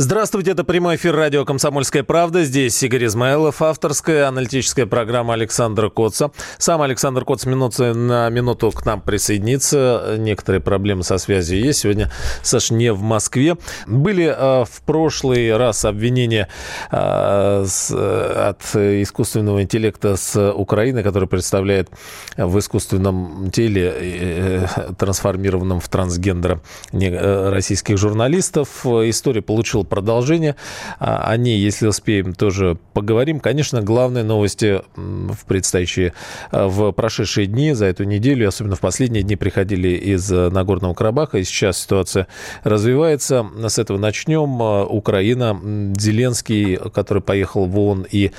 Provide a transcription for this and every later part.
Здравствуйте, это прямой эфир радио «Комсомольская правда». Здесь Игорь Измайлов, авторская аналитическая программа Александра Коца. Сам Александр Коц минуты на минуту к нам присоединится. Некоторые проблемы со связью есть. Сегодня Саш не в Москве. Были э, в прошлый раз обвинения э, с, э, от искусственного интеллекта с Украины, который представляет в искусственном теле, э, трансформированном в трансгендера э, российских журналистов. История получила продолжение. А, о ней, если успеем, тоже поговорим. Конечно, главные новости в предстоящие, а, в прошедшие дни, за эту неделю, особенно в последние дни, приходили из э, Нагорного Карабаха. И сейчас ситуация развивается. С этого начнем. А, Украина, Зеленский, который поехал в ООН и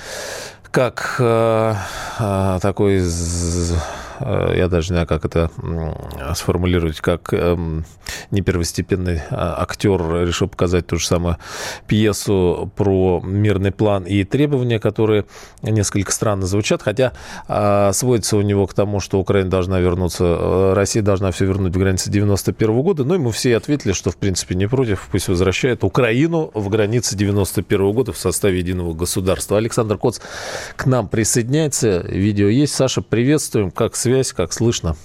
как э, такой я даже не знаю, как это сформулировать, как эм, не первостепенный а, актер решил показать ту же самую пьесу про мирный план и требования, которые несколько странно звучат, хотя а, сводится у него к тому, что Украина должна вернуться, э, Россия должна все вернуть в границы 91 года, ну, ему все ответили, что, в принципе, не против, пусть возвращает Украину в границы 91 года в составе единого государства. Александр Коц к нам присоединяется, видео есть. Саша, приветствуем, как связь связь, как слышно?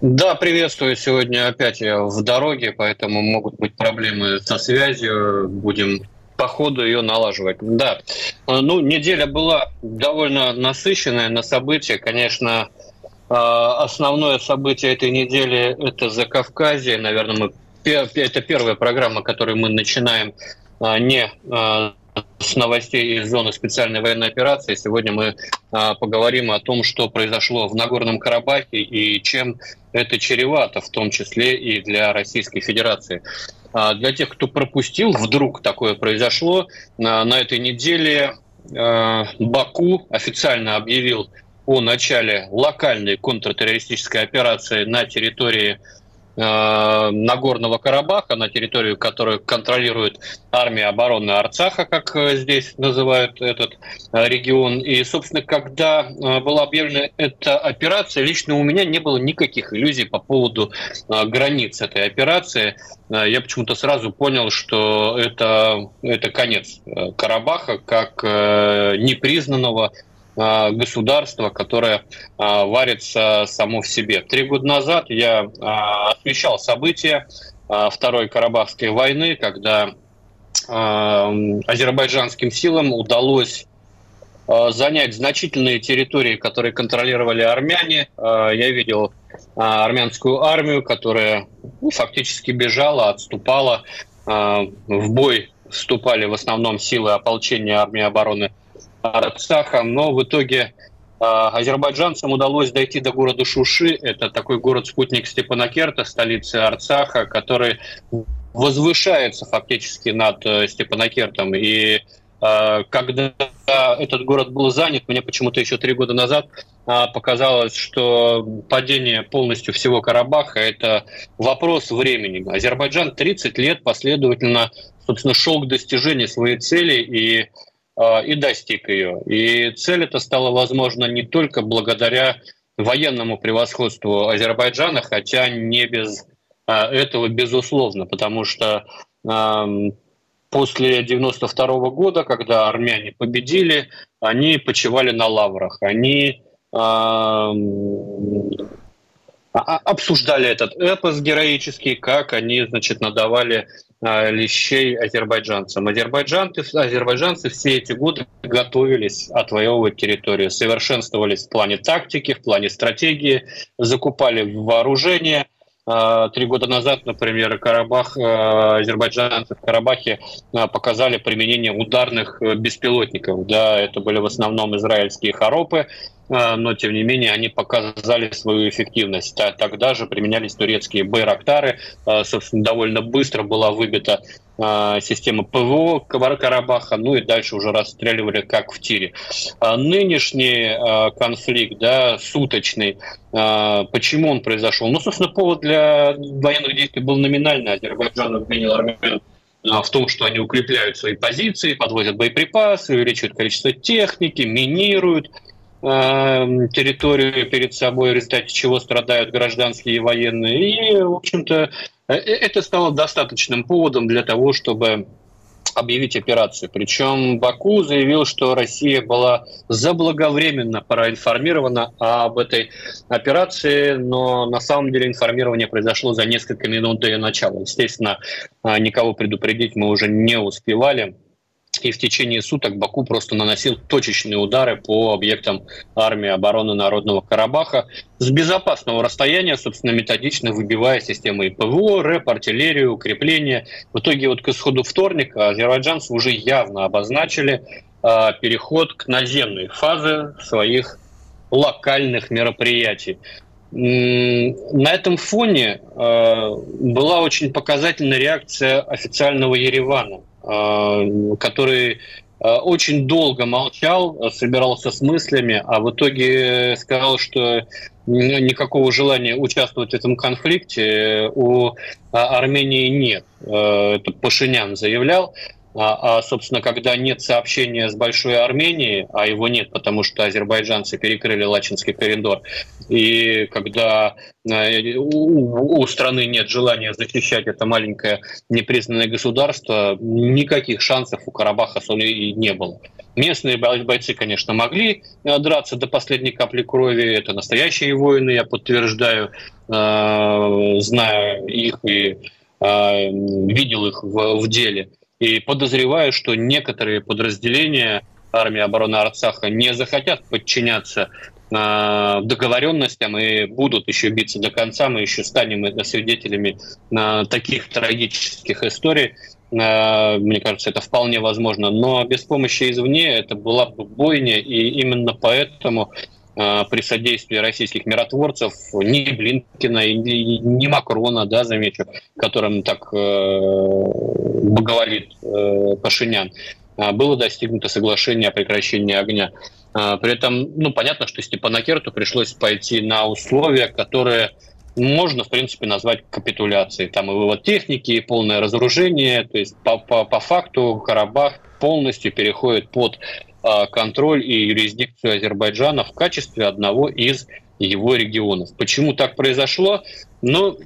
Да, приветствую. Сегодня опять я в дороге, поэтому могут быть проблемы со связью. Будем по ходу ее налаживать. Да, ну, неделя была довольно насыщенная на события. Конечно, а, основное событие этой недели – это Закавказье. Наверное, мы это первая программа, которую мы начинаем а, не а, с новостей из зоны специальной военной операции. Сегодня мы а, поговорим о том, что произошло в Нагорном Карабахе и чем это чревато, в том числе и для Российской Федерации. А, для тех, кто пропустил, вдруг такое произошло, а, на этой неделе а, Баку официально объявил о начале локальной контртеррористической операции на территории Э, Нагорного Карабаха, на территорию, которую контролирует армия обороны Арцаха, как э, здесь называют этот э, регион. И, собственно, когда была объявлена эта операция, лично у меня не было никаких иллюзий по поводу границ этой операции. Я почему-то сразу понял, что это, это конец Карабаха как непризнанного государство, которое а, варится само в себе. Три года назад я а, освещал события Второй Карабахской войны, когда азербайджанским силам удалось занять значительные территории, которые контролировали армяне. Я видел армянскую армию, которая ну, фактически бежала, отступала. В бой вступали в основном силы ополчения армии обороны Арцаха, но в итоге а, азербайджанцам удалось дойти до города Шуши. Это такой город-спутник Степанакерта, столицы Арцаха, который возвышается фактически над э, Степанакертом. И а, когда этот город был занят, мне почему-то еще три года назад а, показалось, что падение полностью всего Карабаха – это вопрос времени. Азербайджан 30 лет последовательно, собственно, шел к достижению своей цели, и и достиг ее. И цель эта стала возможна не только благодаря военному превосходству Азербайджана, хотя не без а, этого безусловно, потому что после 92 года, когда армяне победили, они почивали на лаврах, они обсуждали этот эпос героический, как они, значит, надавали а, лещей азербайджанцам. Азербайджанцы, азербайджанцы все эти годы готовились отвоевывать территорию, совершенствовались в плане тактики, в плане стратегии, закупали вооружение. А, три года назад, например, Карабах, а, азербайджанцы в Карабахе показали применение ударных э, беспилотников. Да, это были в основном израильские хоропы, но тем не менее они показали свою эффективность. Тогда же применялись турецкие байрактары, собственно, довольно быстро была выбита система ПВО Карабаха, ну и дальше уже расстреливали как в тире. Нынешний конфликт, да, суточный, почему он произошел? Ну, собственно, повод для военных действий был номинальный. Азербайджан обвинил армян в том, что они укрепляют свои позиции, подвозят боеприпасы, увеличивают количество техники, минируют э, территорию перед собой, в результате чего страдают гражданские и военные. И, в общем-то, э, это стало достаточным поводом для того, чтобы объявить операцию. Причем Баку заявил, что Россия была заблаговременно проинформирована об этой операции, но на самом деле информирование произошло за несколько минут до ее начала. Естественно, а, никого предупредить мы уже не успевали и в течение суток Баку просто наносил точечные удары по объектам армии обороны Народного Карабаха с безопасного расстояния, собственно, методично выбивая системы ПВО, РЭП, артиллерию, укрепления. В итоге вот к исходу вторника азербайджанцы уже явно обозначили э, переход к наземной фазе своих локальных мероприятий. На этом фоне э, была очень показательная реакция официального Еревана который а, очень долго молчал, собирался с мыслями, а в итоге сказал, что никакого желания участвовать в этом конфликте у Армении нет. Это Пашинян заявлял. А, а, собственно, когда нет сообщения с Большой Арменией, а его нет, потому что азербайджанцы перекрыли Лачинский коридор, и когда э, у, страны нет желания защищать это маленькое непризнанное государство, никаких шансов у Карабаха и не было. Местные бойцы, конечно, могли э, драться до последней капли крови. Это настоящие воины, я подтверждаю, э, знаю их и видел их в деле. И подозреваю, что некоторые подразделения армии обороны Арцаха не захотят подчиняться э, договоренностям и будут еще биться до конца. Мы еще станем свидетелями э, таких трагических историй. Э, мне кажется, это вполне возможно. Но без помощи извне это была бы бойня, и именно поэтому при содействии российских миротворцев, ни Блинкина, ни Макрона, да, замечу, которым так боговолит э, Пашинян, было достигнуто соглашение о прекращении огня. При этом, ну, понятно, что Степанакерту пришлось пойти на условия, которые можно, в принципе, назвать капитуляцией. Там и вывод техники, и полное разоружение. То есть по, по, по факту Карабах полностью переходит под э, контроль и юрисдикцию Азербайджана в качестве одного из его регионов. Почему так произошло? Ну,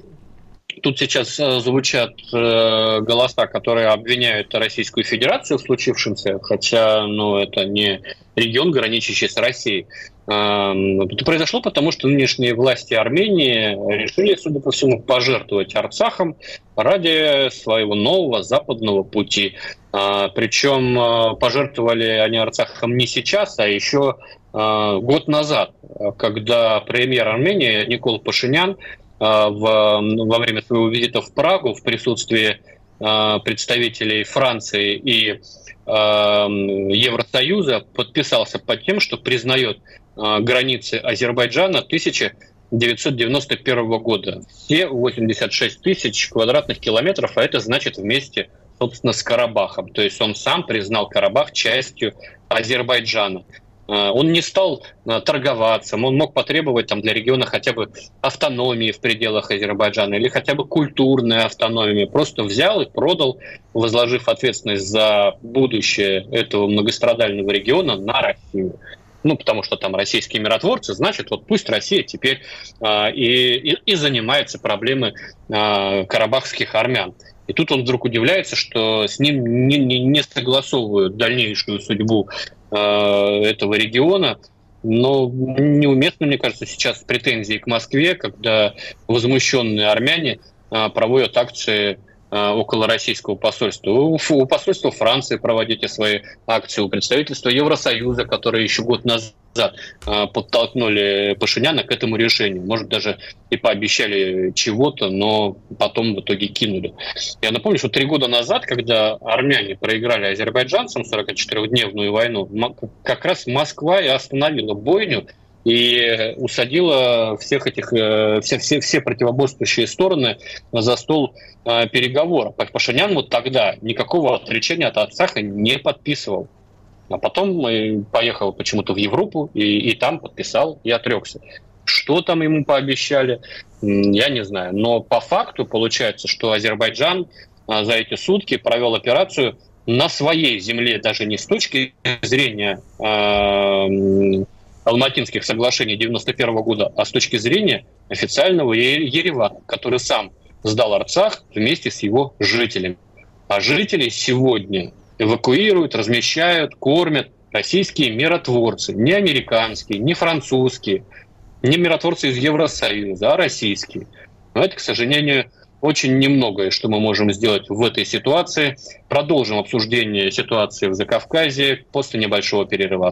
Тут сейчас э, звучат э, голоса, которые обвиняют Российскую Федерацию в случившемся, хотя ну, это не регион, граничащий с Россией. Эм, это произошло потому, что нынешние власти Армении решили, судя по всему, пожертвовать Арцахом ради своего нового западного пути. Э, Причем пожертвовали они Арцахом не сейчас, а еще год назад, когда премьер Армении Никол Пашинян в, во время своего визита в Прагу в присутствии а, представителей Франции и а, Евросоюза подписался под тем, что признает границы Азербайджана 1991 года. Все 86 тысяч квадратных километров, а это значит вместе, собственно, с Карабахом. То есть он сам признал Карабах частью Азербайджана. А, он не стал а, торговаться, он мог потребовать там, для региона хотя бы автономии в пределах Азербайджана или хотя бы культурной автономии. Просто взял и продал, возложив ответственность за будущее этого многострадального региона на Россию. Ну, потому что там российские миротворцы, значит, вот пусть Россия теперь э, и, и, и занимается проблемой э, карабахских армян. И тут он вдруг удивляется, что с ним не, не, не согласовывают дальнейшую судьбу э, этого региона. Но неуместно, мне кажется, сейчас претензии к Москве, когда возмущенные армяне э, проводят акции около российского посольства. У, посольства Франции проводите свои акции, у представительства Евросоюза, которое еще год назад а, подтолкнули Пашиняна к этому решению. Может, даже и пообещали чего-то, но потом в итоге кинули. Я напомню, что три года назад, когда армяне проиграли азербайджанцам 44-дневную войну, как раз Москва и остановила бойню и усадила всех этих, э, все, все, все противоборствующие стороны за стол э, переговоров. Пашинян вот тогда никакого отречения от Арцаха не подписывал. А потом поехал почему-то в Европу и, и там подписал и отрекся. Что там ему пообещали, я не знаю. Но по факту получается, что Азербайджан за эти сутки провел операцию на своей земле, даже не с точки зрения э, Алматинских соглашений 91 года, а с точки зрения официального Еревана, который сам сдал Арцах вместе с его жителями. А жители сегодня эвакуируют, размещают, кормят российские миротворцы, не американские, не французские, не миротворцы из Евросоюза, а российские. Но это, к сожалению, очень немногое, что мы можем сделать в этой ситуации. Продолжим обсуждение ситуации в Закавказье после небольшого перерыва.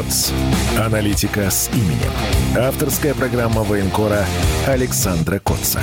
КОЦ. Аналитика с именем. Авторская программа военкора Александра Котца.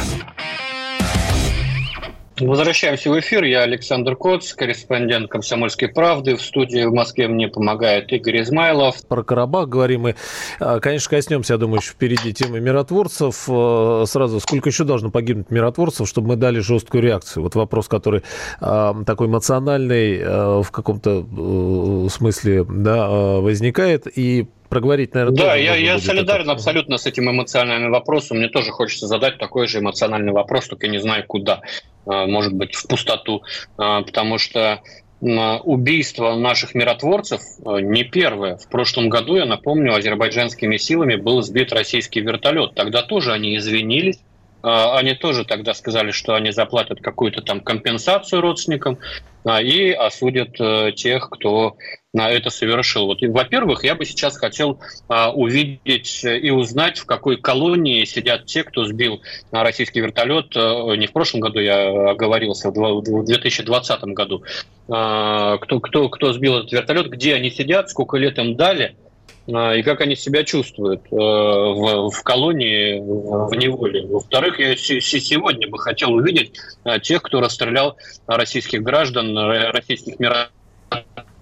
Возвращаемся в эфир. Я Александр Коц, корреспондент «Комсомольской правды». В студии в Москве мне помогает Игорь Измайлов. Про Карабах говорим мы. А, конечно, коснемся, я думаю, еще впереди темы миротворцев. А, сразу, сколько еще должно погибнуть миротворцев, чтобы мы дали жесткую реакцию? Вот вопрос, который а, такой эмоциональный в каком-то э, смысле да, возникает. И проговорить, наверное, Да, я, я солидарен это. абсолютно с этим эмоциональным вопросом. Мне тоже хочется задать такой же эмоциональный вопрос, только не знаю куда. А, может быть, в пустоту. А, потому что убийство наших миротворцев а, не первое. В прошлом году, я напомню, азербайджанскими силами был сбит российский вертолет. Тогда тоже они извинились. Они тоже тогда сказали, что они заплатят какую-то там компенсацию родственникам и осудят э, тех, кто это совершил. Вот, во-первых, я бы сейчас хотел а, увидеть и узнать, в какой колонии сидят те, кто сбил российский вертолет. А, не в прошлом году я оговорился, в 2020 году. А, кто, кто, кто сбил этот вертолет, где они сидят, сколько лет им дали а, и как они себя чувствуют а, в, в колонии, в неволе. Во-вторых, я сегодня бы хотел увидеть а, тех, кто расстрелял российских граждан, российских миротворцев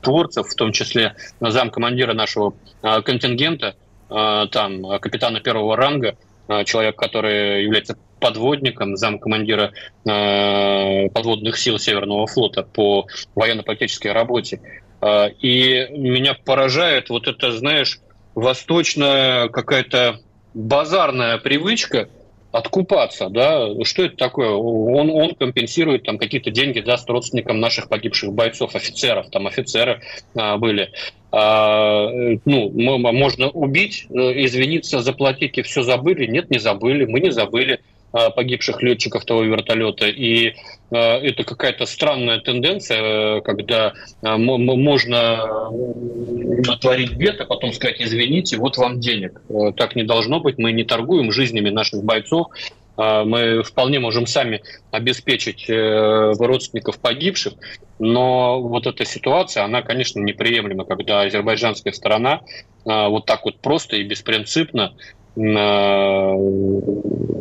творцев, в том числе замкомандира нашего а, контингента, а, там а, капитана первого ранга, человек, который является подводником, замкомандира подводных сил Северного флота по военно-политической работе. И меня поражает вот это, знаешь, восточная какая-то базарная привычка – откупаться, да, что это такое? Он, он компенсирует там какие-то деньги, даст родственникам наших погибших бойцов, офицеров, там офицеры а, были. А, ну, можно убить, извиниться, заплатить и все забыли. Нет, не забыли, мы не забыли. Э, погибших летчиков того вертолета. И э, это какая-то странная тенденция, когда э, можно натворить бед, а потом сказать, извините, вот вам денег. Так не должно быть, мы не торгуем жизнями наших бойцов, мы вполне можем сами обеспечить родственников погибших, но вот эта ситуация, она, конечно, неприемлема, когда азербайджанская сторона вот так вот просто и беспринципно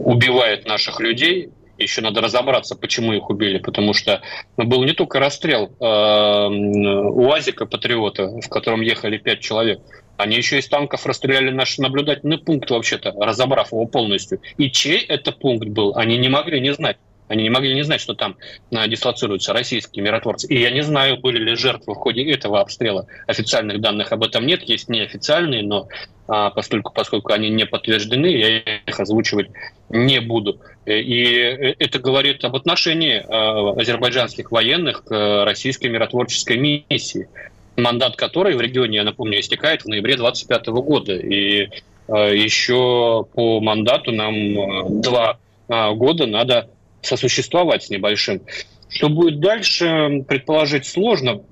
убивает наших людей. Еще надо разобраться, почему их убили, потому что был не только расстрел э, УАЗика Патриота, в котором ехали пять человек, они еще из танков расстреляли наш наблюдательный пункт вообще-то, разобрав его полностью. И чей это пункт был, они не могли не знать. Они не могли не знать, что там а, дислоцируются российские миротворцы. И я не знаю, были ли жертвы в ходе этого обстрела. Официальных данных об этом нет, есть неофициальные, но а, поскольку, поскольку они не подтверждены, я их озвучивать не буду. И это говорит об отношении а, азербайджанских военных к российской миротворческой миссии, мандат которой в регионе, я напомню, истекает в ноябре 2025 года. И еще по мандату нам два года надо сосуществовать с небольшим. Что будет дальше, предположить сложно.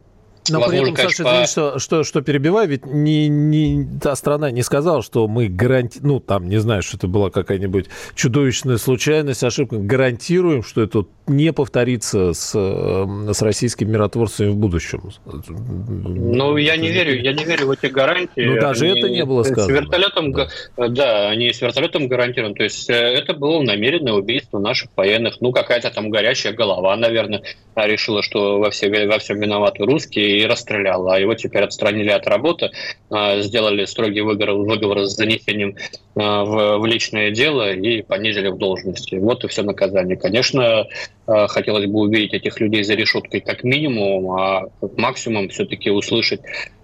Но Возможно, при этом, Саша, извини, что, что, что перебиваю, ведь не, не, та страна не сказала, что мы гарантируем, ну, там, не знаю, что это была какая-нибудь чудовищная случайность, ошибка, гарантируем, что это не повторится с, э, с российскими миротворцами в будущем. Ну, я не верю, я не верю в эти гарантии. Ну, даже они это не было сказано. С вертолетом, да. да, они с вертолетом гарантируем. То есть э, это было намеренное убийство наших военных. Ну, какая-то там горячая голова, наверное, решила, что во, все, во всем виноваты русские и расстреляла. А его теперь отстранили от работы, а, сделали строгий выговор, выговор с занесением а, в, в личное дело и понизили в должности. Вот и все наказание. Конечно, а, хотелось бы увидеть этих людей за решеткой как минимум, а как максимум все-таки услышать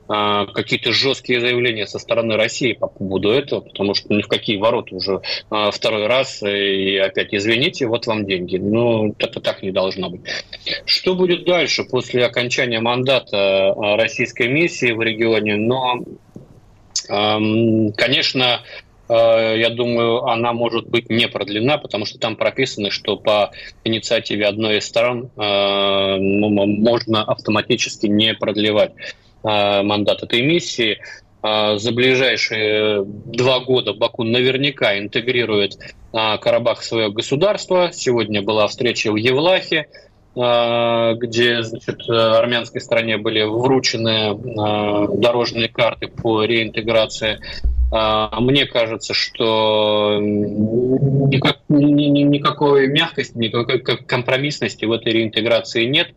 какие-то жесткие заявления со стороны России по поводу этого, потому что ни в какие ворота уже а, второй раз и опять извините, вот вам деньги. Ну, это так не должно быть. Что будет дальше после окончания мандата а, российской миссии в регионе? Но, конечно, я думаю, она может быть не продлена, потому что там прописано, что по инициативе одной из сторон можно автоматически не продлевать а, мандат этой миссии. А, за ближайшие два года Баку наверняка интегрирует а, Карабах в свое государство. Сегодня была встреча в Евлахе, где значит, армянской стране были вручены дорожные карты по реинтеграции. Мне кажется, что никак, никакой мягкости, никакой компромиссности в этой реинтеграции нет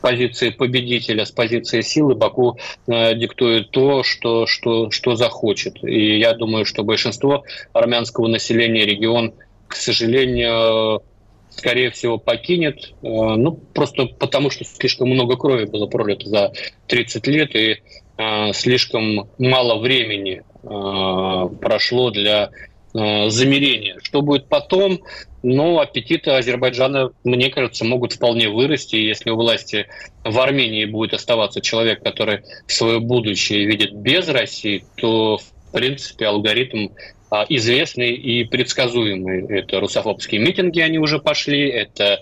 позиции победителя, с позиции силы Баку э, диктует то, что, что, что захочет. И я думаю, что большинство армянского населения регион, к сожалению, скорее всего, покинет. Э, ну, просто потому, что слишком много крови было пролито за 30 лет, и э, слишком мало времени прошло для замерения. Что будет потом? Но аппетиты Азербайджана, мне кажется, могут вполне вырасти. Если у власти в Армении будет оставаться человек, который свое будущее видит без России, то, в принципе, алгоритм а, известный и предсказуемый. Это русофобские митинги, они уже пошли, это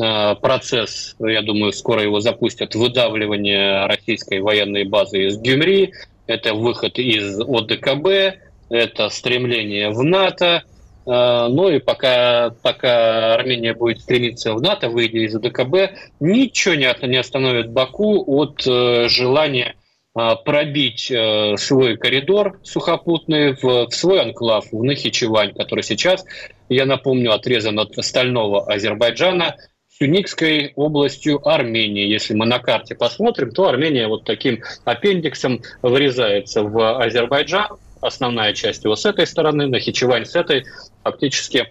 а, процесс, я думаю, скоро его запустят, выдавливание российской военной базы из Гюмри, это выход из ОДКБ, это стремление в НАТО, ну и пока, пока Армения будет стремиться в НАТО, выйдя из АДКБ, ничего не остановит Баку от э, желания а, пробить э, свой коридор сухопутный в, свой анклав, в Нахичевань, который сейчас, я напомню, отрезан от стального Азербайджана, Сюникской областью Армении. Если мы на карте посмотрим, то Армения вот таким аппендиксом врезается в Азербайджан, основная часть его с этой стороны, Нахичевань с этой, фактически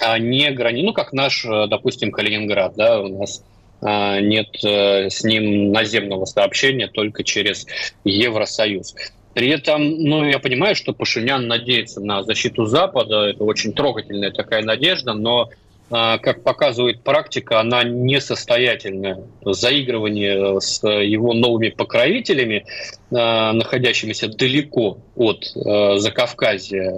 а, не грани, ну как наш, э, допустим, Калининград, да, у нас а, нет э, с ним наземного сообщения только через Евросоюз. При этом, ну, я понимаю, что Пашинян надеется на защиту Запада, это очень трогательная такая надежда, но как показывает практика, она несостоятельная. Заигрывание с его новыми покровителями, а, находящимися далеко от а, Закавказья,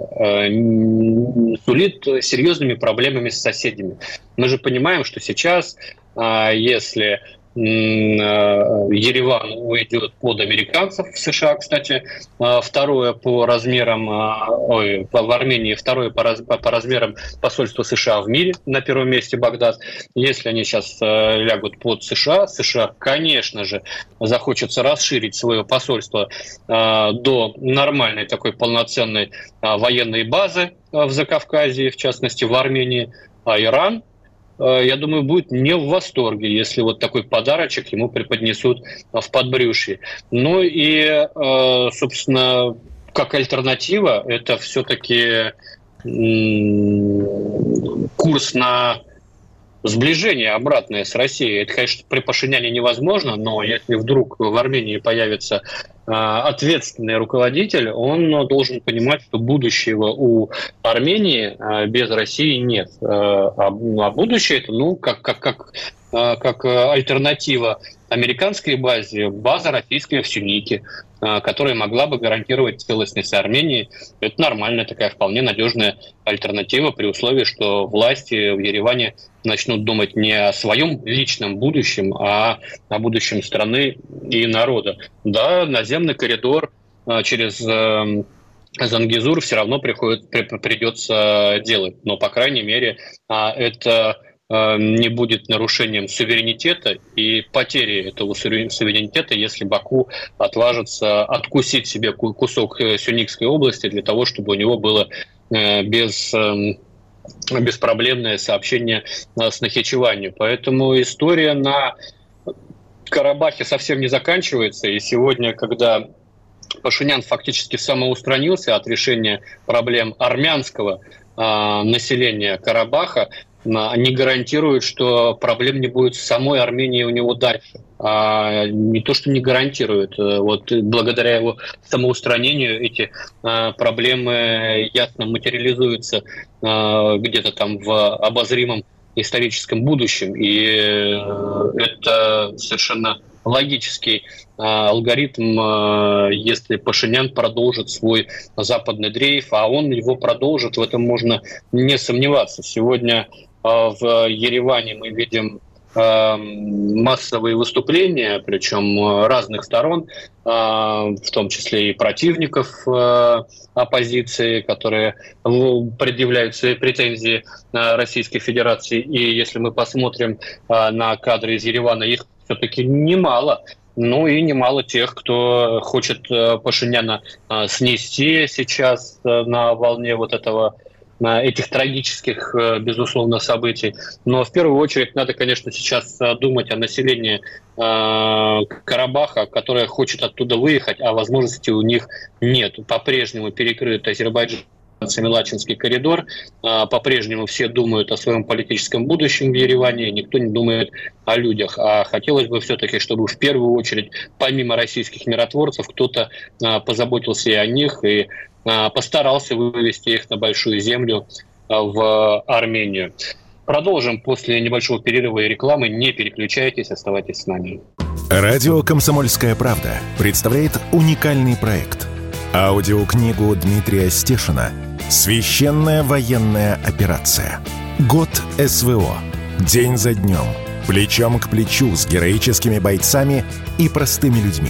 сулит серьезными проблемами с соседями. Мы же понимаем, что сейчас, если Ереван уйдет под американцев в США, кстати. Э, второе по размерам, э, ой, в Армении второе по, раз, по размерам посольство США в мире, на первом месте Багдад. Если они сейчас лягут под США, США, конечно же, захочется расширить свое посольство до нормальной такой полноценной военной базы в Закавказье, в частности в Армении, а Иран Э, я думаю, будет не в восторге, если вот такой подарочек ему преподнесут в подбрюшье. Ну и, э, собственно, как альтернатива, это все-таки курс на сближение обратное с Россией. Это, конечно, при Пашиняне невозможно, но если вдруг в Армении появится а, ответственный руководитель, он должен понимать, что будущего у Армении а, без России нет. А, а будущее это, ну, как, как, как, как альтернатива американской базе база российская в Сюнике, которая могла бы гарантировать целостность Армении. Это нормальная такая вполне надежная альтернатива при условии, что власти в Ереване начнут думать не о своем личном будущем, а о будущем страны и народа. Да, наземный коридор через эм, Зангизур все равно приходит, придется делать. Но, по крайней мере, а, это не будет нарушением суверенитета и потери этого суверенитета, если Баку отважится откусить себе кусок э, Сюникской области для того, чтобы у него было э, без эм, беспроблемное сообщение с Нахичеванью. Поэтому история на Карабахе совсем не заканчивается. И сегодня, когда Пашинян фактически самоустранился от решения проблем армянского э, населения Карабаха, не гарантирует, что проблем не будет в самой Армении у него дальше. А не то, что не гарантирует. Э, вот благодаря его самоустранению эти а, проблемы ясно материализуются а, где-то там в обозримом историческом будущем. И э, это совершенно логический а, алгоритм, а, если Пашинян продолжит свой западный дрейф, а он его продолжит, в этом можно не сомневаться. Сегодня а, в Ереване мы видим массовые выступления, причем разных сторон, в том числе и противников оппозиции, которые предъявляют свои претензии Российской Федерации. И если мы посмотрим на кадры из Еревана, их все-таки немало. Ну и немало тех, кто хочет э, Пашиняна э, снести сейчас э, на волне вот этого этих трагических, безусловно, событий. Но в первую очередь надо, конечно, сейчас думать о населении Карабаха, которое хочет оттуда выехать, а возможности у них нет. По-прежнему перекрыт Азербайджан Семилачинский коридор. По-прежнему все думают о своем политическом будущем в Ереване, никто не думает о людях. А хотелось бы все-таки, чтобы в первую очередь, помимо российских миротворцев, кто-то позаботился и о них, и постарался вывести их на большую землю в Армению. Продолжим после небольшого перерыва и рекламы. Не переключайтесь, оставайтесь с нами. Радио «Комсомольская правда» представляет уникальный проект. Аудиокнигу Дмитрия Стешина Священная военная операция. Год СВО. День за днем. Плечом к плечу с героическими бойцами и простыми людьми.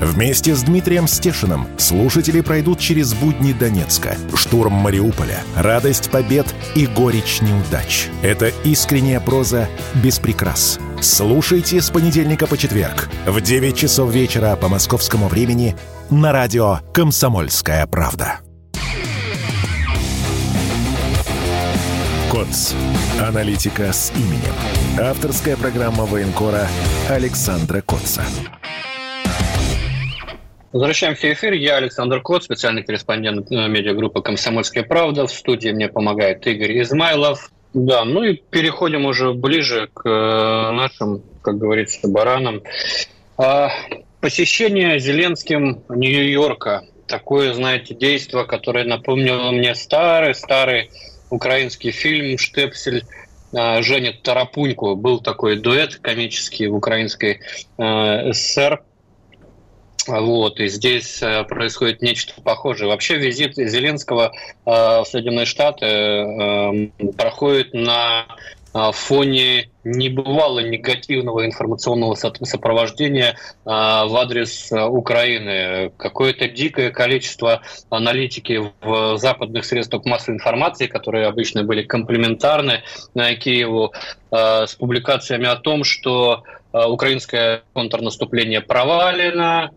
Вместе с Дмитрием Стешиным слушатели пройдут через будни Донецка, штурм Мариуполя, радость побед и горечь неудач. Это искренняя проза без прикрас. Слушайте с понедельника по четверг в 9 часов вечера по московскому времени на радио «Комсомольская правда». КОЦ. Аналитика с именем. Авторская программа военкора Александра Котца. Возвращаемся в эфир. Я Александр Кот, специальный корреспондент э, медиагруппы «Комсомольская правда». В студии мне помогает Игорь Измайлов. Да, ну и переходим уже ближе к э, нашим, как говорится, баранам. А, посещение Зеленским Нью-Йорка. Такое, знаете, действие, которое напомнило мне старый-старый украинский фильм «Штепсель» а, женит Тарапуньку. Был такой дуэт комический в украинской э, ССР. Вот, и здесь э, происходит нечто похожее. Вообще визит Зеленского э, в Соединенные Штаты проходит на фоне небывало негативного информационного сопровождения в адрес Украины. Какое-то дикое количество аналитики в западных средствах массовой информации, которые обычно были комплементарны Киеву, с публикациями о том, что украинское контрнаступление провалено,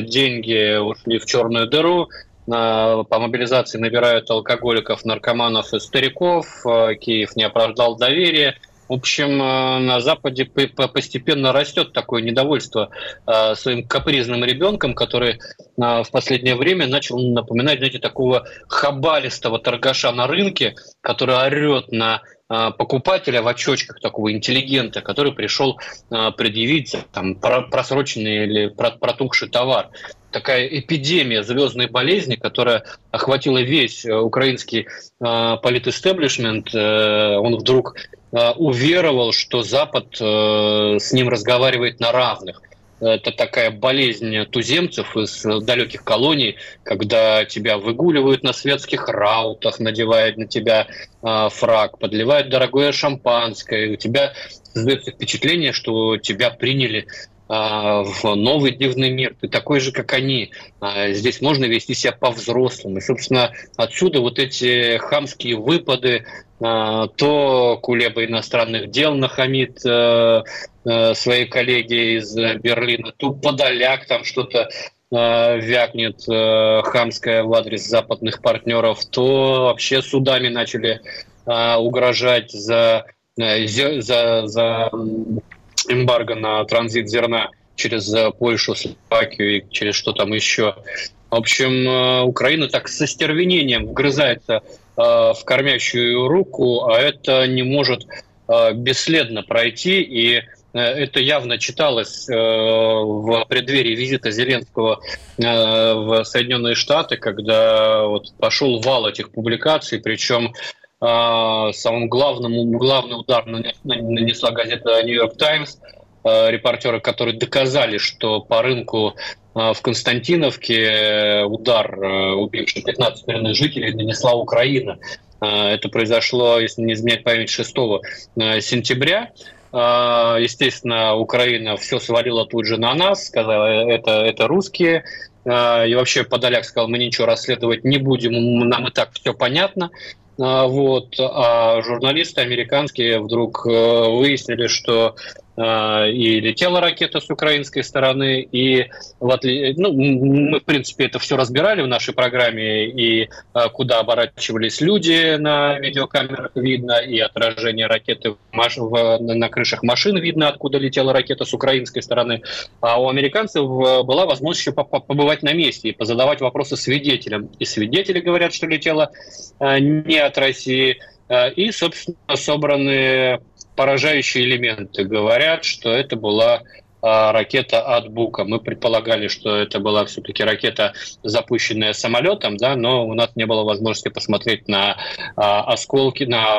деньги ушли в черную дыру, по мобилизации набирают алкоголиков, наркоманов и стариков. Э, Киев не оправдал доверия. В общем, э, на Западе постепенно растет такое недовольство э, своим капризным ребенком, который в последнее время начал напоминать, знаете, такого хабалистого торгаша на рынке, который орет на покупателя в очочках, такого интеллигента, который пришел предъявить там, просроченный или протухший товар такая эпидемия звездной болезни, которая охватила весь э, украинский э, политэстеблишмент, э, он вдруг э, уверовал, что Запад э, с ним разговаривает на равных. Это такая болезнь туземцев из далеких колоний, когда тебя выгуливают на светских раутах, надевают на тебя э, фраг, подливают дорогое шампанское, у тебя создается впечатление, что тебя приняли а, в новый дневный мир. Ты такой же, как они. А, здесь можно вести себя по-взрослому. И, собственно, отсюда вот эти хамские выпады, то Кулеба иностранных дел нахамит своей коллеге из Берлина, то Подоляк там что-то вякнет хамское в адрес западных партнеров, то вообще судами начали угрожать за, за, за эмбарго на транзит зерна через э, Польшу, Словакию и через что там еще. В общем, э, Украина так со стервенением вгрызается э, в кормящую руку, а это не может бесследно пройти. И это явно читалось в преддверии визита Зеленского в Соединенные Штаты, когда вот пошел вал этих публикаций, причем самым главным, главный удар нанесла газета «Нью-Йорк Таймс», репортеры, которые доказали, что по рынку в Константиновке удар, убивший 15 мирных жителей, нанесла Украина. Это произошло, если не изменять память, 6 сентября. Естественно, Украина все свалила тут же на нас, сказала, это, это русские. И вообще Подоляк сказал, мы ничего расследовать не будем, нам и так все понятно. А, вот, а журналисты американские вдруг э, выяснили, что а, и летела ракета с украинской стороны, и в ну, мы, в принципе, это все разбирали в нашей программе, и а, куда оборачивались люди на видеокамерах видно, и отражение ракеты в, на крышах машин видно, откуда летела ракета с украинской стороны. А у американцев э, была возможность еще побывать на месте и позадавать вопросы свидетелям. И свидетели говорят, что летела э, не от России, э, и, собственно, собраны поражающие элементы. Говорят, что это была а, ракета от Бука. Мы предполагали, что это была все-таки ракета, запущенная самолетом, да, но у нас не было возможности посмотреть на а, осколки, на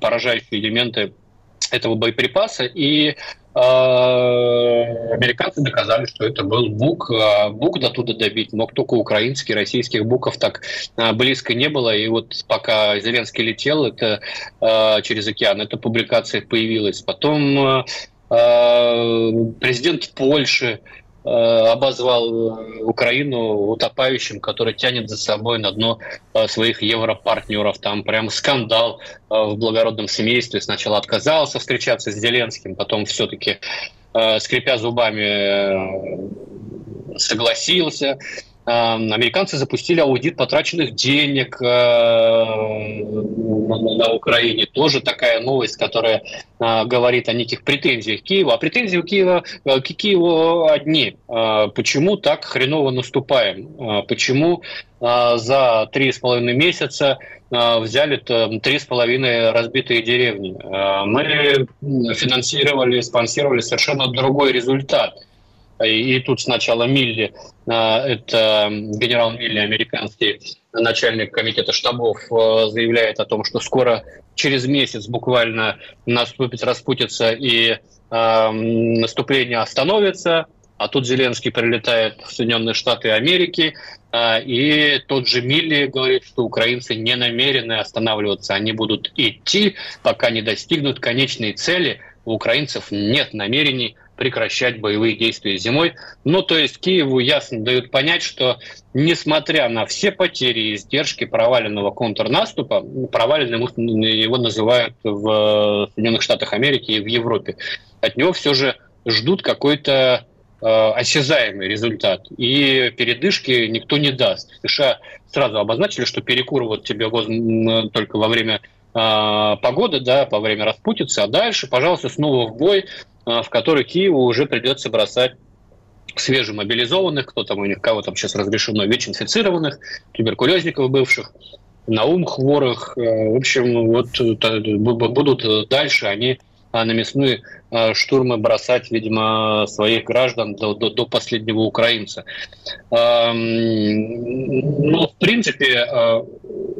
поражающие элементы этого боеприпаса. И американцы доказали, что это был Бук. А Бук до туда добить мог только украинский, российских Буков так а, близко не было. И вот пока Зеленский летел это через океан, эта публикация появилась. Потом президент Польши обозвал э, Украину утопающим, который тянет за собой на дно э, своих европартнеров. Там прям скандал в благородном семействе. Сначала отказался встречаться с Зеленским, потом все-таки, скрипя зубами, согласился. Американцы запустили аудит потраченных денег на Украине. Тоже такая новость, которая говорит о неких претензиях Киева. А претензии у Киева к Киеву одни. Почему так хреново наступаем? Почему за три с половиной месяца взяли три с половиной разбитые деревни? Мы финансировали, спонсировали совершенно другой результат – и тут сначала Милли, а, это генерал Милли, американский начальник комитета штабов, а, заявляет о том, что скоро, через месяц буквально наступит распутица и а, наступление остановится, а тут Зеленский прилетает в Соединенные Штаты Америки, и тот же Милли говорит, что украинцы не намерены останавливаться, они будут идти, пока не достигнут конечной цели. У украинцев нет намерений прекращать боевые действия зимой. Ну, то есть Киеву ясно дают понять, что несмотря на все потери и издержки проваленного контрнаступа, проваленным его называют в Соединенных Штатах Америки и в Европе, от него все же ждут какой-то э, осязаемый результат. И передышки никто не даст. США сразу обозначили, что перекур вот тебе только во время э, погоды, да, во время распутицы, а дальше, пожалуйста, снова в бой, в который Киеву уже придется бросать свежемобилизованных, кто там у них, кого там сейчас разрешено, ВИЧ-инфицированных, туберкулезников бывших. Наум Хворых. В общем, вот будут дальше они на мясные штурмы бросать, видимо, своих граждан до, до, до последнего украинца. Ну, в принципе,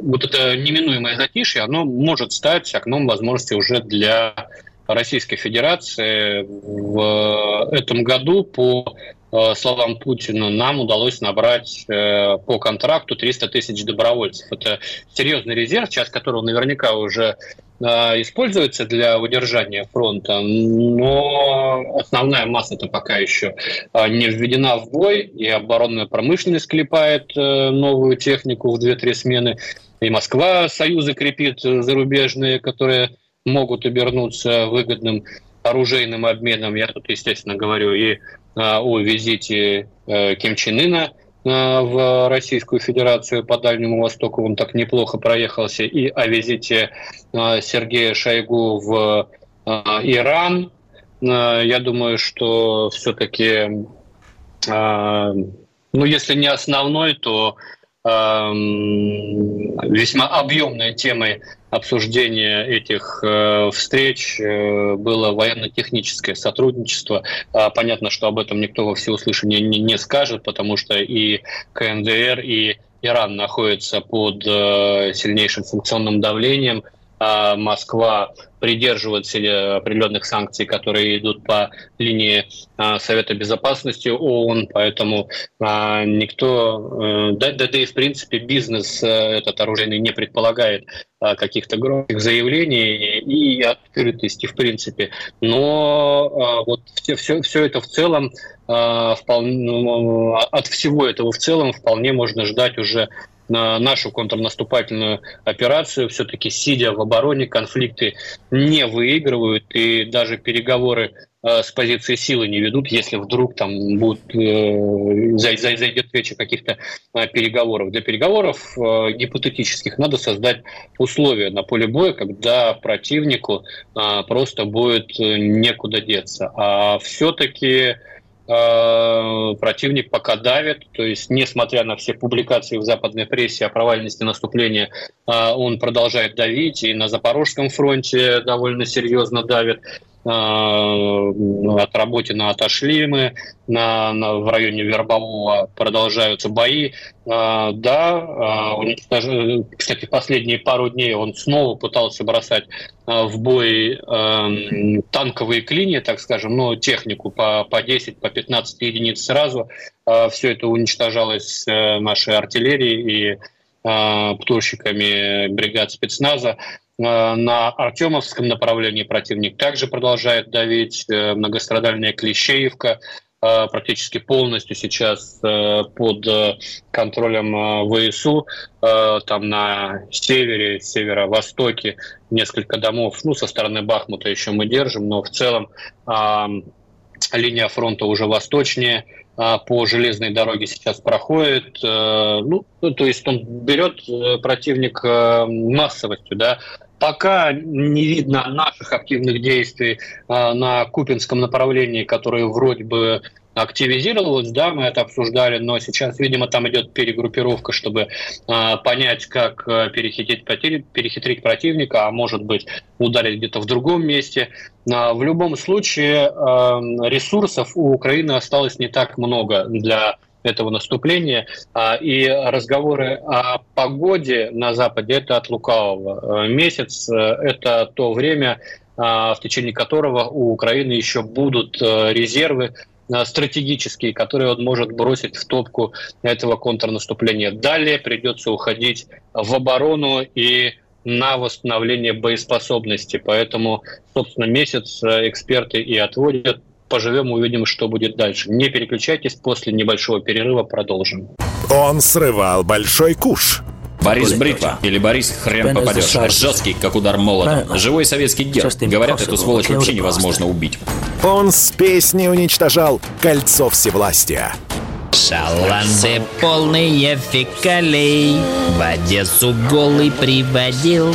вот это неминуемое затишье, оно может стать окном возможности уже для Российской Федерации. В этом году по э, словам Путина, нам удалось набрать э, по контракту 300 тысяч добровольцев. Это серьезный резерв, часть которого наверняка уже э, используется для удержания фронта, но основная масса это пока еще не введена в бой, и оборонная промышленность клепает новую технику в 2-3 смены, и Москва союзы крепит зарубежные, которые могут обернуться выгодным оружейным обменом. Я тут, естественно, говорю и а, о визите э, Ким Чен Ына а, в Российскую Федерацию по Дальнему Востоку. Он так неплохо проехался. И о визите а, Сергея Шойгу в Иран. Я думаю, что все-таки, ну, если не основной, то весьма объемной темой обсуждения этих э, встреч э, было военно-техническое сотрудничество. А, понятно, что об этом никто во всеуслышание не скажет, потому что и КНДР, и Иран находятся под э, сильнейшим санкционным давлением. А Москва придерживается определенных санкций, которые идут по линии а, Совета Безопасности ООН, поэтому а, никто, да, да, да и в принципе бизнес этот оружейный не предполагает каких-то громких заявлений и открытости в принципе. Но вот все, все, все это в целом вполне, ну, от всего этого в целом вполне можно ждать уже нашу контрнаступательную операцию. Все-таки, сидя в обороне, конфликты не выигрывают, и даже переговоры э, с позиции силы не ведут, если вдруг там будет, э, зайдет речь о каких-то э, переговорах. Для переговоров э, гипотетических надо создать условия на поле боя, когда противнику э, просто будет э, некуда деться. А все-таки противник пока давит, то есть несмотря на все публикации в западной прессе о провальности наступления, э, он продолжает давить, и на Запорожском фронте довольно серьезно давит. Э, от Работина отошли мы, на, на, в районе Вербового продолжаются бои. Э, да, э, кстати, последние пару дней он снова пытался бросать в бой танковые клинья, так скажем, но технику по, по 10, по 15 единиц сразу. Все это уничтожалось нашей артиллерией и птурщиками бригад спецназа. Э, на Артемовском направлении противник также продолжает давить. Э, многострадальная Клещеевка э, практически полностью сейчас под контролем ВСУ. Там на севере, северо-востоке несколько домов. Ну, со стороны Бахмута еще мы держим, но в целом линия фронта уже восточнее по железной дороге сейчас проходит. Ну, то есть он берет противник массовостью, да, Пока не видно наших активных действий а, на Купинском направлении, которое вроде бы активизировалось, да, мы это обсуждали, но сейчас, видимо, там идет перегруппировка, чтобы э, понять, как э, перехитрить, перехитрить противника, а может быть ударить где-то в другом месте. Э, в любом случае э, ресурсов у Украины осталось не так много для этого наступления. А, и разговоры о погоде на Западе – это от лукавого. Э, месяц – это то время, а, в течение которого у Украины еще будут э, резервы э, стратегические, которые он может бросить в топку этого контрнаступления. Далее придется уходить в оборону и на восстановление боеспособности. Поэтому, собственно, месяц эксперты и отводят поживем, увидим, что будет дальше. Не переключайтесь, после небольшого перерыва продолжим. Он срывал большой куш. Борис Бритва или Борис Хрен попадешь. Жесткий, как удар молотом. Живой советский герб. Говорят, эту сволочь вообще невозможно убить. Он с песней уничтожал кольцо всевластия. Шаланды полные фекалей В Одессу голый приводил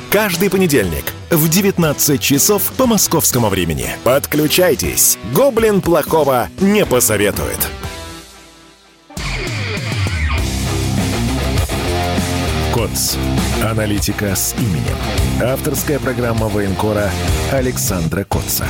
Каждый понедельник в 19 часов по московскому времени. Подключайтесь. Гоблин плохого не посоветует. КОЦ. Аналитика с именем. Авторская программа военкора Александра Котца.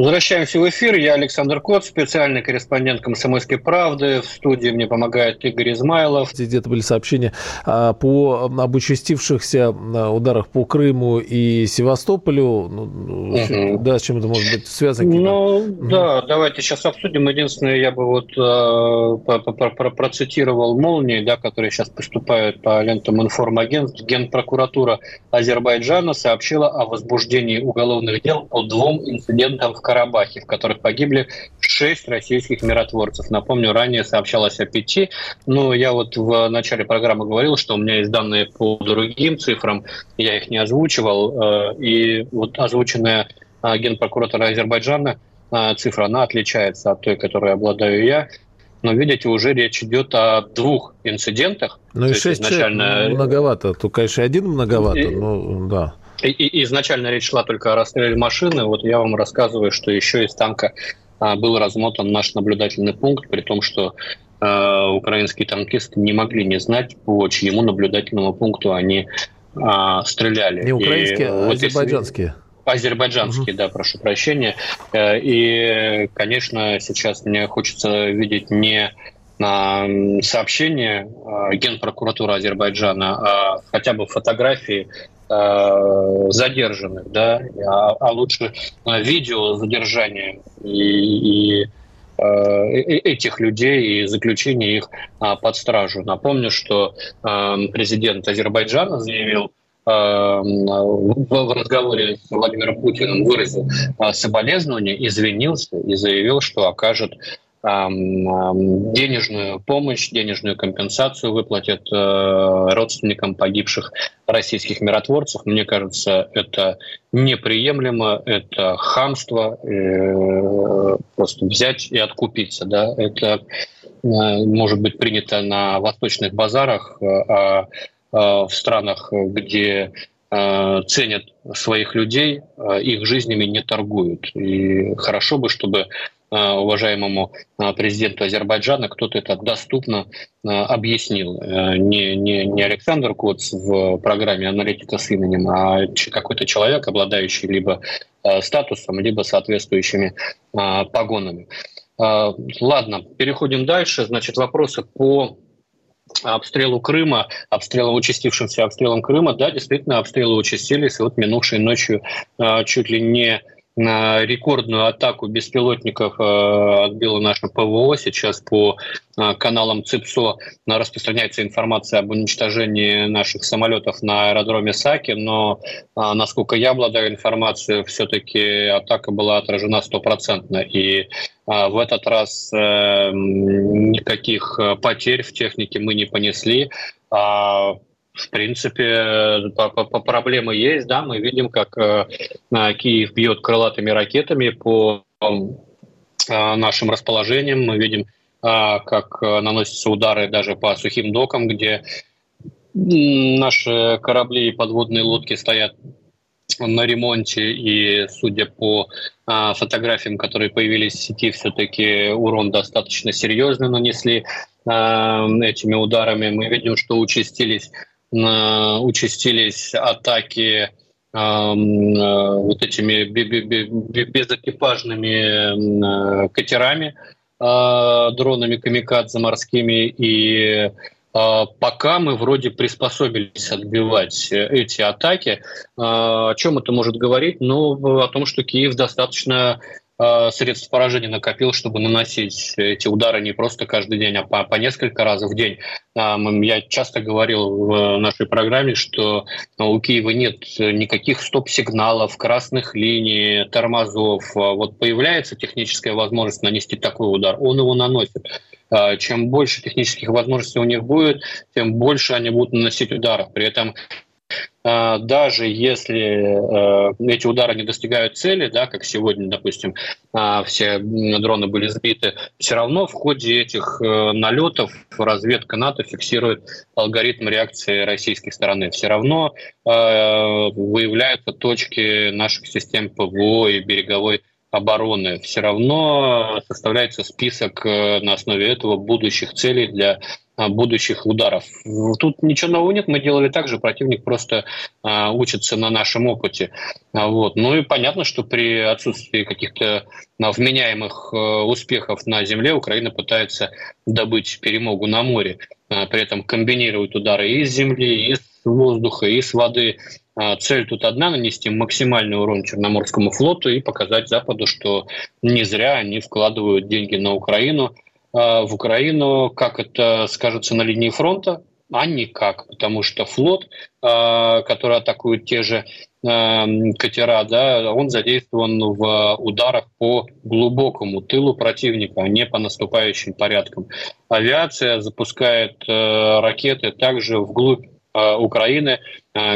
Возвращаемся в эфир. Я Александр Кот, специальный корреспондент «Комсомольской правды». В студии мне помогает Игорь Измайлов. Где-то были сообщения а, по об участившихся а, ударах по Крыму и Севастополю. Угу. Да, с чем это может быть связано? Ну, угу. да, давайте сейчас обсудим. Единственное, я бы вот э, процитировал молнии, да, которые сейчас поступают по лентам информагентств. Генпрокуратура Азербайджана сообщила о возбуждении уголовных дел по двум инцидентам в Карабахе, в которых погибли шесть российских миротворцев. Напомню, ранее сообщалось о пяти, но я вот в начале программы говорил, что у меня есть данные по другим цифрам, я их не озвучивал, э, и вот озвученная э, генпрокуратора Азербайджана э, цифра, она отличается от той, которой обладаю я. Но видите, уже речь идет о двух инцидентах. Ну и шесть изначально... многовато. Тут, конечно, один многовато, и... но да. И, и, изначально речь шла только о расстреле машины. Вот я вам рассказываю, что еще из танка а, был размотан наш наблюдательный пункт, при том, что а, украинские танкисты не могли не знать, по чьему наблюдательному пункту они а, стреляли. Не украинские, и, а вот азербайджанские. Если... Азербайджанские, угу. да, прошу прощения. Э, и, конечно, сейчас мне хочется видеть не сообщение Генпрокуратуры Азербайджана, а хотя бы фотографии Э, задержанных, да, а, а лучше э, видео задержания и, и э, этих людей и заключение их а, под стражу. Напомню, что президент Азербайджана заявил в разговоре с Владимиром Путиным выразил соболезнования, извинился и заявил, что окажет денежную помощь, денежную компенсацию выплатят э, родственникам погибших российских миротворцев. Мне кажется, это неприемлемо, это хамство, э, просто взять и откупиться. Да? Это э, может быть принято на восточных базарах, а в странах, где ценят своих людей, их жизнями не торгуют. И хорошо бы, чтобы уважаемому э, президенту Азербайджана кто-то это доступно э, объяснил. Не, не, не Александр Коц в программе «Аналитика с именем», а какой-то человек, обладающий либо статусом, либо соответствующими погонами. Ладно, переходим дальше. Значит, вопросы по обстрелу Крыма, обстрелом, участившимся обстрелом Крыма, да, действительно, обстрелы участились. И вот минувшей ночью чуть ли не рекордную атаку беспилотников э, отбило наше ПВО. Сейчас по э, каналам ЦИПСО распространяется информация об уничтожении наших самолетов на аэродроме Саки, но, э, насколько я обладаю информацией, все-таки атака была отражена стопроцентно. И в этот раз никаких потерь в технике мы не понесли. В принципе, проблемы есть, да, мы видим, как э, Киев бьет крылатыми ракетами по э, нашим расположениям, мы видим, э, как наносятся удары даже по сухим докам, где наши корабли и подводные лодки стоят на ремонте, и судя по фотографиям, которые появились в сети, все-таки урон достаточно серьезно нанесли этими ударами. Мы видим, что участились участились атаки э, вот этими безэкипажными катерами, э, дронами камикадзе морскими, и э, пока мы вроде приспособились отбивать эти атаки. О чем это может говорить? Ну, о том, что Киев достаточно средств поражения накопил, чтобы наносить эти удары не просто каждый день, а по, по несколько раз в день. Я часто говорил в нашей программе, что у Киева нет никаких стоп-сигналов, красных линий, тормозов. Вот появляется техническая возможность нанести такой удар, он его наносит. Чем больше технических возможностей у них будет, тем больше они будут наносить ударов. При этом а, даже если э, эти удары не достигают цели, да, как сегодня, допустим, а, все дроны были сбиты, все равно в ходе этих э, налетов разведка НАТО фиксирует алгоритм реакции российской стороны. Все равно э, выявляются точки наших систем ПВО и береговой обороны. Все равно составляется список на основе этого будущих целей для а, будущих ударов. Тут ничего нового нет, мы делали так же, противник просто а, учится на нашем опыте. А, вот. Ну и понятно, что при отсутствии каких-то а, вменяемых а, успехов на земле Украина пытается добыть перемогу на море, а, при этом комбинирует удары и с земли, и с воздуха, и с воды. А, цель тут одна – нанести максимальный урон Черноморскому флоту и показать Западу, что не зря они вкладывают деньги на Украину – а, в Украину, как это скажется на линии фронта, а никак, потому что флот, а, который атакует те же а, катера, да, он задействован в ударах по глубокому тылу противника, а не по наступающим порядкам. Авиация запускает ракеты также вглубь Украины.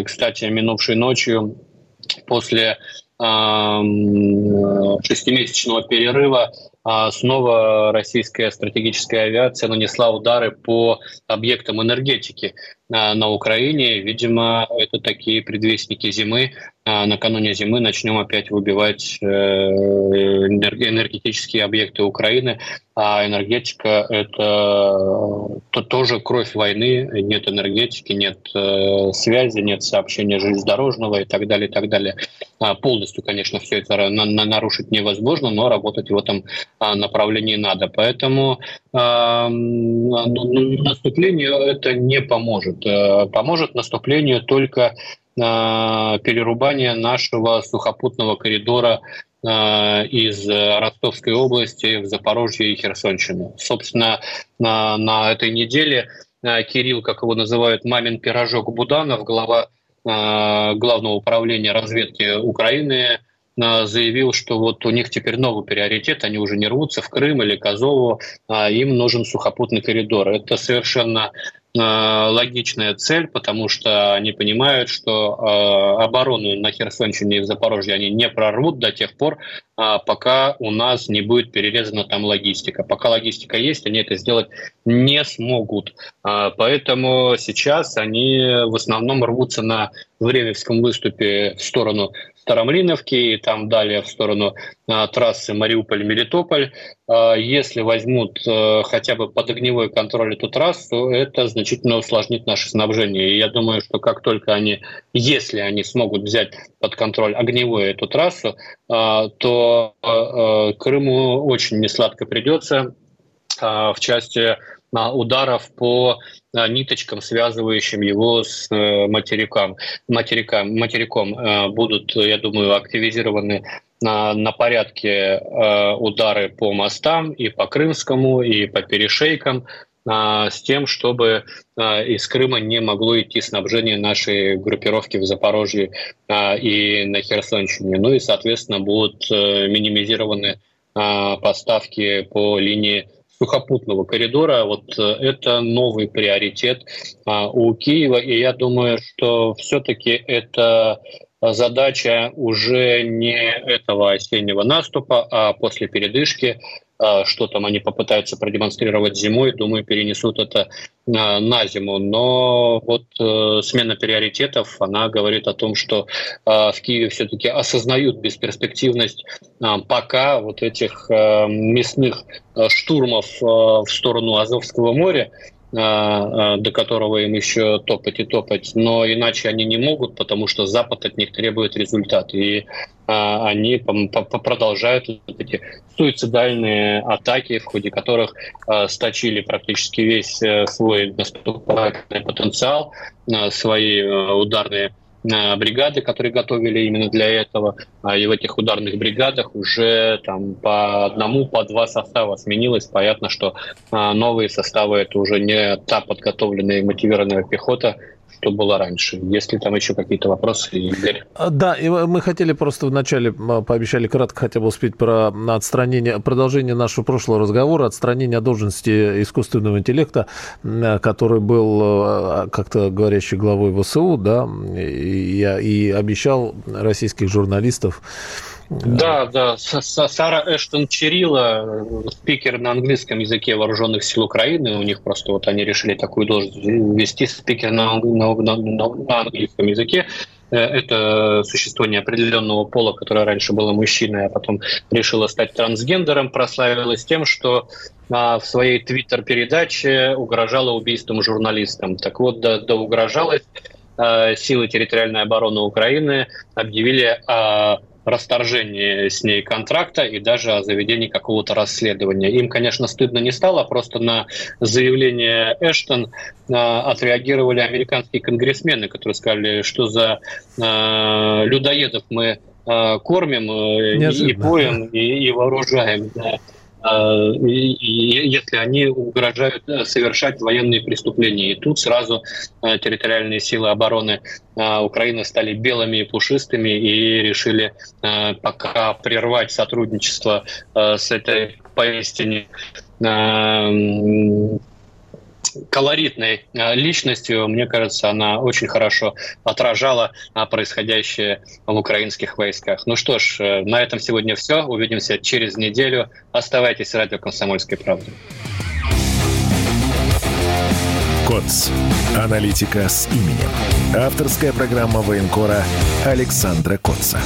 Кстати, минувшей ночью после шестимесячного перерыва снова российская стратегическая авиация нанесла удары по объектам энергетики. а, на Украине. Видимо, это такие предвестники зимы. А, накануне зимы начнем опять выбивать э, энергетические объекты Украины. А энергетика – это то, тоже кровь войны. Нет энергетики, нет э, связи, нет сообщения железнодорожного и так далее, и так далее. Полностью, конечно, все это нарушить невозможно, но работать в этом а, направлении надо. Поэтому э, наступлению это не поможет. Э, поможет наступлению только э, перерубание нашего сухопутного коридора из Ростовской области в Запорожье и Херсонщину. Собственно, на, на этой неделе Кирилл, как его называют, мамин пирожок Буданов, глава Главного управления разведки Украины, заявил, что вот у них теперь новый приоритет, они уже не рвутся в Крым или Козову, а им нужен сухопутный коридор. Это совершенно логичная цель, потому что они понимают, что э, оборону на Херсонщине и в Запорожье они не прорвут до тех пор, э, пока у нас не будет перерезана там логистика. Пока логистика есть, они это сделать не смогут. Э, поэтому сейчас они в основном рвутся на Времевском выступе в сторону Старомлиновки и там далее в сторону а, трассы Мариуполь-Мелитополь. А, если возьмут а, хотя бы под огневой контроль эту трассу, это значительно усложнит наше снабжение. И я думаю, что как только они, если они смогут взять под контроль огневую эту трассу, а, то а, Крыму очень несладко придется в части ударов по ниточкам, связывающим его с э, материком. Материком, материком э, будут, я думаю, активизированы на, на порядке э, удары по мостам и по Крымскому, и по перешейкам, с тем, чтобы из Крыма не могло идти снабжение нашей группировки в Запорожье и на Херсонщине. Ну и, соответственно, будут минимизированы поставки по линии сухопутного коридора. Вот э, это новый приоритет а, у Киева, и я думаю, что все-таки это задача уже не этого осеннего наступа, а после передышки что там они попытаются продемонстрировать зимой, думаю, перенесут это а, на зиму. Но вот э, смена приоритетов, она говорит о том, что а, в Киеве все-таки осознают бесперспективность пока вот этих мясных штурмов в сторону Азовского моря, а, а, до которого им еще топать и топать, но иначе они не могут, потому что Запад от них требует результат. И а, они продолжают вот эти суицидальные атаки, в ходе которых сточили практически весь э, свой наступательный потенциал, свои э, ударные бригады, которые готовили именно для этого. И в этих ударных бригадах уже там по одному, по два состава сменилось. Понятно, что новые составы это уже не та подготовленная и мотивированная пехота, что было раньше. Если там еще какие-то вопросы? А, да, и мы хотели просто вначале, пообещали кратко хотя бы успеть про отстранение, продолжение нашего прошлого разговора, отстранение от должности искусственного интеллекта, который был а, как-то говорящий главой ВСУ, да, и, и обещал российских журналистов да, да. Сара Эштон Черила, спикер на английском языке вооруженных сил Украины. У них просто вот они решили такую должность ввести спикер на, на, на, на английском языке. Э, это существо неопределенного пола, которое раньше было мужчиной, а потом решило стать трансгендером, прославилось тем, что а, в своей твиттер-передаче угрожала убийством журналистам. Так вот, да, да угрожалось. А, силы территориальной обороны Украины объявили о расторжении с ней контракта и даже о заведении какого-то расследования. Им, конечно, стыдно не стало, просто на заявление Эштон э, отреагировали американские конгрессмены, которые сказали, что за э, людоедов мы кормим э, и поем, и, и вооружаем. Да. А, если они угрожают э, совершать военные преступления. И тут сразу э, территориальные силы обороны э, Украины стали белыми и пушистыми и решили пока прервать сотрудничество с этой поистине колоритной э, личностью. Мне кажется, она очень хорошо отражала а, происходящее в украинских войсках. Ну что ж, э, на этом сегодня все. Увидимся через неделю. Оставайтесь в радио «Комсомольской правды». КОЦ. Аналитика с именем. Авторская программа военкора Александра Котца.